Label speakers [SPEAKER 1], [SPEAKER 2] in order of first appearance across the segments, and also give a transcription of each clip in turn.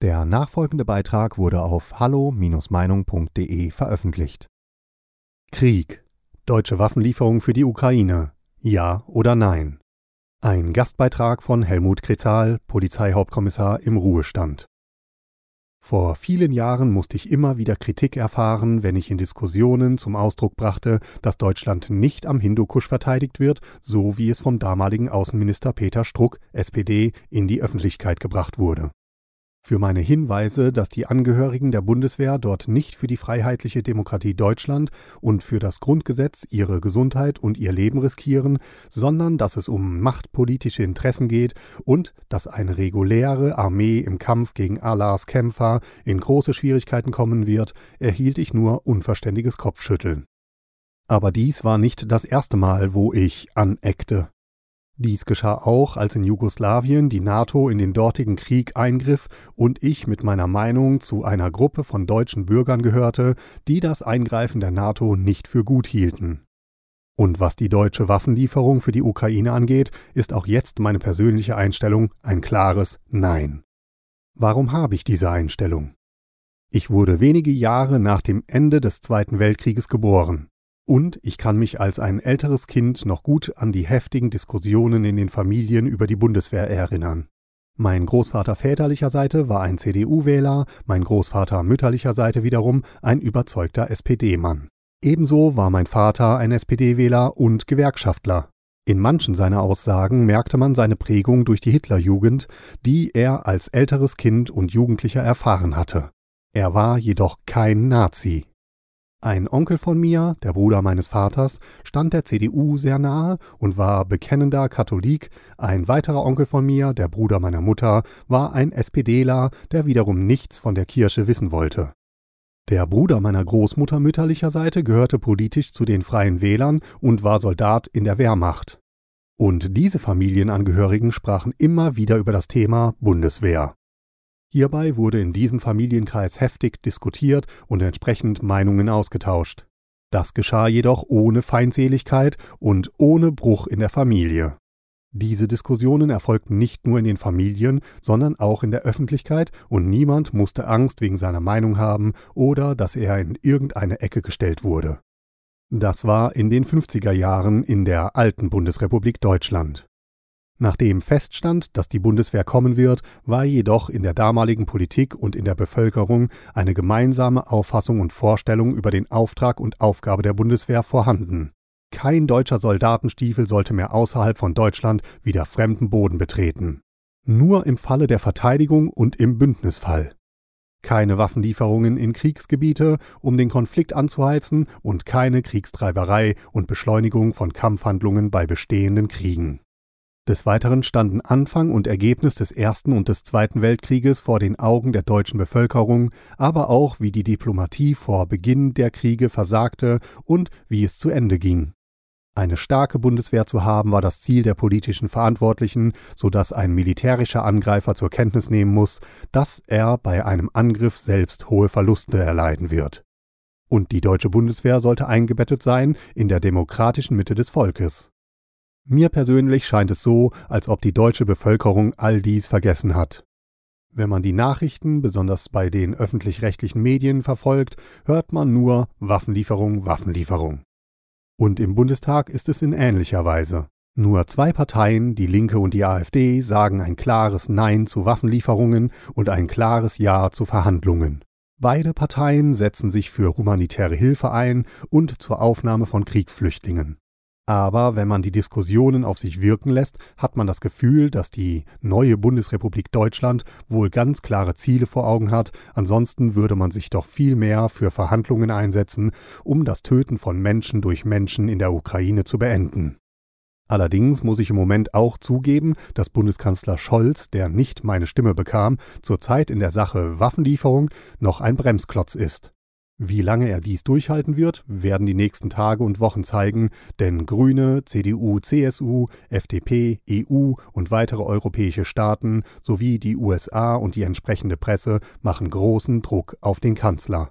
[SPEAKER 1] Der nachfolgende Beitrag wurde auf hallo-meinung.de veröffentlicht. Krieg. Deutsche Waffenlieferung für die Ukraine. Ja oder nein? Ein Gastbeitrag von Helmut Kretzal, Polizeihauptkommissar im Ruhestand. Vor vielen Jahren musste ich immer wieder Kritik erfahren, wenn ich in Diskussionen zum Ausdruck brachte, dass Deutschland nicht am Hindukusch verteidigt wird, so wie es vom damaligen Außenminister Peter Struck, SPD, in die Öffentlichkeit gebracht wurde für meine Hinweise, dass die Angehörigen der Bundeswehr dort nicht für die freiheitliche Demokratie Deutschland und für das Grundgesetz ihre Gesundheit und ihr Leben riskieren, sondern dass es um machtpolitische Interessen geht und dass eine reguläre Armee im Kampf gegen Allahs Kämpfer in große Schwierigkeiten kommen wird, erhielt ich nur unverständiges Kopfschütteln. Aber dies war nicht das erste Mal, wo ich aneckte. Dies geschah auch, als in Jugoslawien die NATO in den dortigen Krieg eingriff und ich mit meiner Meinung zu einer Gruppe von deutschen Bürgern gehörte, die das Eingreifen der NATO nicht für gut hielten. Und was die deutsche Waffenlieferung für die Ukraine angeht, ist auch jetzt meine persönliche Einstellung ein klares Nein. Warum habe ich diese Einstellung? Ich wurde wenige Jahre nach dem Ende des Zweiten Weltkrieges geboren. Und ich kann mich als ein älteres Kind noch gut an die heftigen Diskussionen in den Familien über die Bundeswehr erinnern. Mein Großvater väterlicher Seite war ein CDU-Wähler, mein Großvater mütterlicher Seite wiederum ein überzeugter SPD-Mann. Ebenso war mein Vater ein SPD-Wähler und Gewerkschaftler. In manchen seiner Aussagen merkte man seine Prägung durch die Hitlerjugend, die er als älteres Kind und Jugendlicher erfahren hatte. Er war jedoch kein Nazi. Ein Onkel von mir, der Bruder meines Vaters, stand der CDU sehr nahe und war bekennender Katholik, ein weiterer Onkel von mir, der Bruder meiner Mutter, war ein SPDler, der wiederum nichts von der Kirche wissen wollte. Der Bruder meiner Großmutter mütterlicher Seite gehörte politisch zu den Freien Wählern und war Soldat in der Wehrmacht. Und diese Familienangehörigen sprachen immer wieder über das Thema Bundeswehr. Hierbei wurde in diesem Familienkreis heftig diskutiert und entsprechend Meinungen ausgetauscht. Das geschah jedoch ohne Feindseligkeit und ohne Bruch in der Familie. Diese Diskussionen erfolgten nicht nur in den Familien, sondern auch in der Öffentlichkeit und niemand musste Angst wegen seiner Meinung haben oder dass er in irgendeine Ecke gestellt wurde. Das war in den 50er Jahren in der alten Bundesrepublik Deutschland. Nachdem feststand, dass die Bundeswehr kommen wird, war jedoch in der damaligen Politik und in der Bevölkerung eine gemeinsame Auffassung und Vorstellung über den Auftrag und Aufgabe der Bundeswehr vorhanden. Kein deutscher Soldatenstiefel sollte mehr außerhalb von Deutschland wieder fremden Boden betreten. Nur im Falle der Verteidigung und im Bündnisfall. Keine Waffenlieferungen in Kriegsgebiete, um den Konflikt anzuheizen, und keine Kriegstreiberei und Beschleunigung von Kampfhandlungen bei bestehenden Kriegen. Des Weiteren standen Anfang und Ergebnis des Ersten und des Zweiten Weltkrieges vor den Augen der deutschen Bevölkerung, aber auch wie die Diplomatie vor Beginn der Kriege versagte und wie es zu Ende ging. Eine starke Bundeswehr zu haben war das Ziel der politischen Verantwortlichen, so dass ein militärischer Angreifer zur Kenntnis nehmen muss, dass er bei einem Angriff selbst hohe Verluste erleiden wird. Und die deutsche Bundeswehr sollte eingebettet sein in der demokratischen Mitte des Volkes. Mir persönlich scheint es so, als ob die deutsche Bevölkerung all dies vergessen hat. Wenn man die Nachrichten, besonders bei den öffentlich-rechtlichen Medien, verfolgt, hört man nur Waffenlieferung, Waffenlieferung. Und im Bundestag ist es in ähnlicher Weise. Nur zwei Parteien, die Linke und die AfD, sagen ein klares Nein zu Waffenlieferungen und ein klares Ja zu Verhandlungen. Beide Parteien setzen sich für humanitäre Hilfe ein und zur Aufnahme von Kriegsflüchtlingen. Aber wenn man die Diskussionen auf sich wirken lässt, hat man das Gefühl, dass die neue Bundesrepublik Deutschland wohl ganz klare Ziele vor Augen hat, ansonsten würde man sich doch viel mehr für Verhandlungen einsetzen, um das Töten von Menschen durch Menschen in der Ukraine zu beenden. Allerdings muss ich im Moment auch zugeben, dass Bundeskanzler Scholz, der nicht meine Stimme bekam, zurzeit in der Sache Waffenlieferung noch ein Bremsklotz ist. Wie lange er dies durchhalten wird, werden die nächsten Tage und Wochen zeigen, denn Grüne, CDU, CSU, FDP, EU und weitere europäische Staaten sowie die USA und die entsprechende Presse machen großen Druck auf den Kanzler.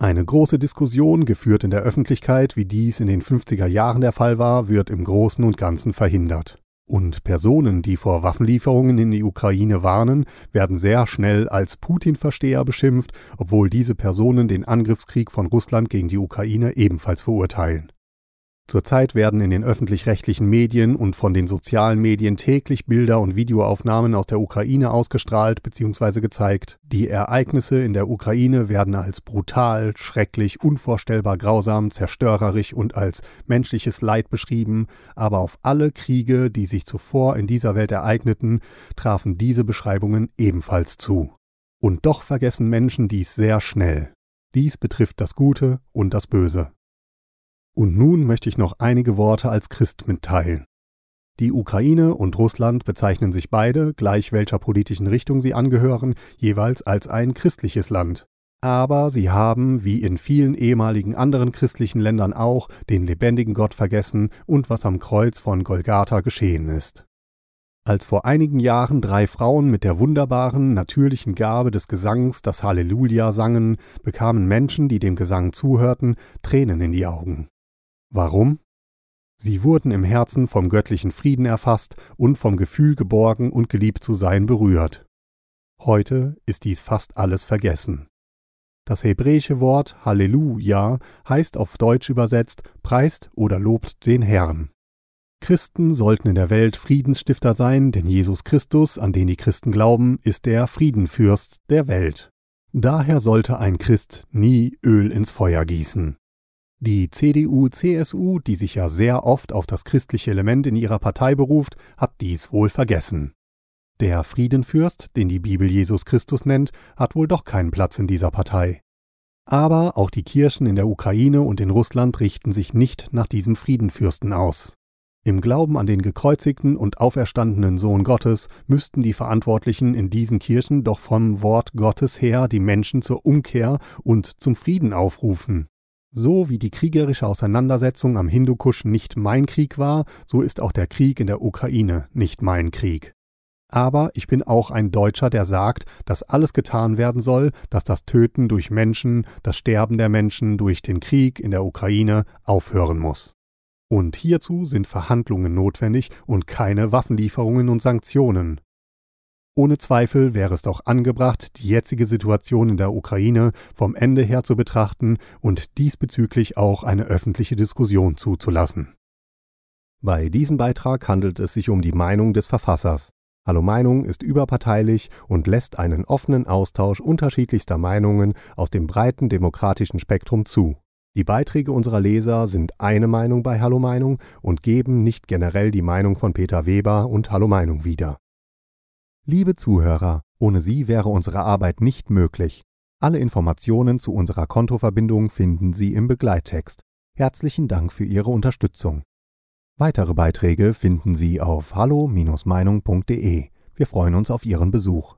[SPEAKER 1] Eine große Diskussion, geführt in der Öffentlichkeit, wie dies in den 50er Jahren der Fall war, wird im Großen und Ganzen verhindert. Und Personen, die vor Waffenlieferungen in die Ukraine warnen, werden sehr schnell als Putin-Versteher beschimpft, obwohl diese Personen den Angriffskrieg von Russland gegen die Ukraine ebenfalls verurteilen. Zurzeit werden in den öffentlich-rechtlichen Medien und von den sozialen Medien täglich Bilder und Videoaufnahmen aus der Ukraine ausgestrahlt bzw. gezeigt. Die Ereignisse in der Ukraine werden als brutal, schrecklich, unvorstellbar grausam, zerstörerisch und als menschliches Leid beschrieben, aber auf alle Kriege, die sich zuvor in dieser Welt ereigneten, trafen diese Beschreibungen ebenfalls zu. Und doch vergessen Menschen dies sehr schnell. Dies betrifft das Gute und das Böse. Und nun möchte ich noch einige Worte als Christ mitteilen. Die Ukraine und Russland bezeichnen sich beide, gleich welcher politischen Richtung sie angehören, jeweils als ein christliches Land. Aber sie haben, wie in vielen ehemaligen anderen christlichen Ländern auch, den lebendigen Gott vergessen und was am Kreuz von Golgatha geschehen ist. Als vor einigen Jahren drei Frauen mit der wunderbaren, natürlichen Gabe des Gesangs das Halleluja sangen, bekamen Menschen, die dem Gesang zuhörten, Tränen in die Augen. Warum? Sie wurden im Herzen vom göttlichen Frieden erfasst und vom Gefühl geborgen und geliebt zu sein berührt. Heute ist dies fast alles vergessen. Das hebräische Wort Halleluja heißt auf Deutsch übersetzt preist oder lobt den Herrn. Christen sollten in der Welt Friedensstifter sein, denn Jesus Christus, an den die Christen glauben, ist der Friedenfürst der Welt. Daher sollte ein Christ nie Öl ins Feuer gießen. Die CDU-CSU, die sich ja sehr oft auf das christliche Element in ihrer Partei beruft, hat dies wohl vergessen. Der Friedenfürst, den die Bibel Jesus Christus nennt, hat wohl doch keinen Platz in dieser Partei. Aber auch die Kirchen in der Ukraine und in Russland richten sich nicht nach diesem Friedenfürsten aus. Im Glauben an den gekreuzigten und auferstandenen Sohn Gottes müssten die Verantwortlichen in diesen Kirchen doch vom Wort Gottes her die Menschen zur Umkehr und zum Frieden aufrufen. So wie die kriegerische Auseinandersetzung am Hindukusch nicht mein Krieg war, so ist auch der Krieg in der Ukraine nicht mein Krieg. Aber ich bin auch ein Deutscher, der sagt, dass alles getan werden soll, dass das Töten durch Menschen, das Sterben der Menschen durch den Krieg in der Ukraine aufhören muss. Und hierzu sind Verhandlungen notwendig und keine Waffenlieferungen und Sanktionen. Ohne Zweifel wäre es doch angebracht, die jetzige Situation in der Ukraine vom Ende her zu betrachten und diesbezüglich auch eine öffentliche Diskussion zuzulassen. Bei diesem Beitrag handelt es sich um die Meinung des Verfassers. Hallo Meinung ist überparteilich und lässt einen offenen Austausch unterschiedlichster Meinungen aus dem breiten demokratischen Spektrum zu. Die Beiträge unserer Leser sind eine Meinung bei Hallo Meinung und geben nicht generell die Meinung von Peter Weber und Hallo Meinung wieder. Liebe Zuhörer, ohne Sie wäre unsere Arbeit nicht möglich. Alle Informationen zu unserer Kontoverbindung finden Sie im Begleittext. Herzlichen Dank für Ihre Unterstützung. Weitere Beiträge finden Sie auf hallo-meinung.de. Wir freuen uns auf Ihren Besuch.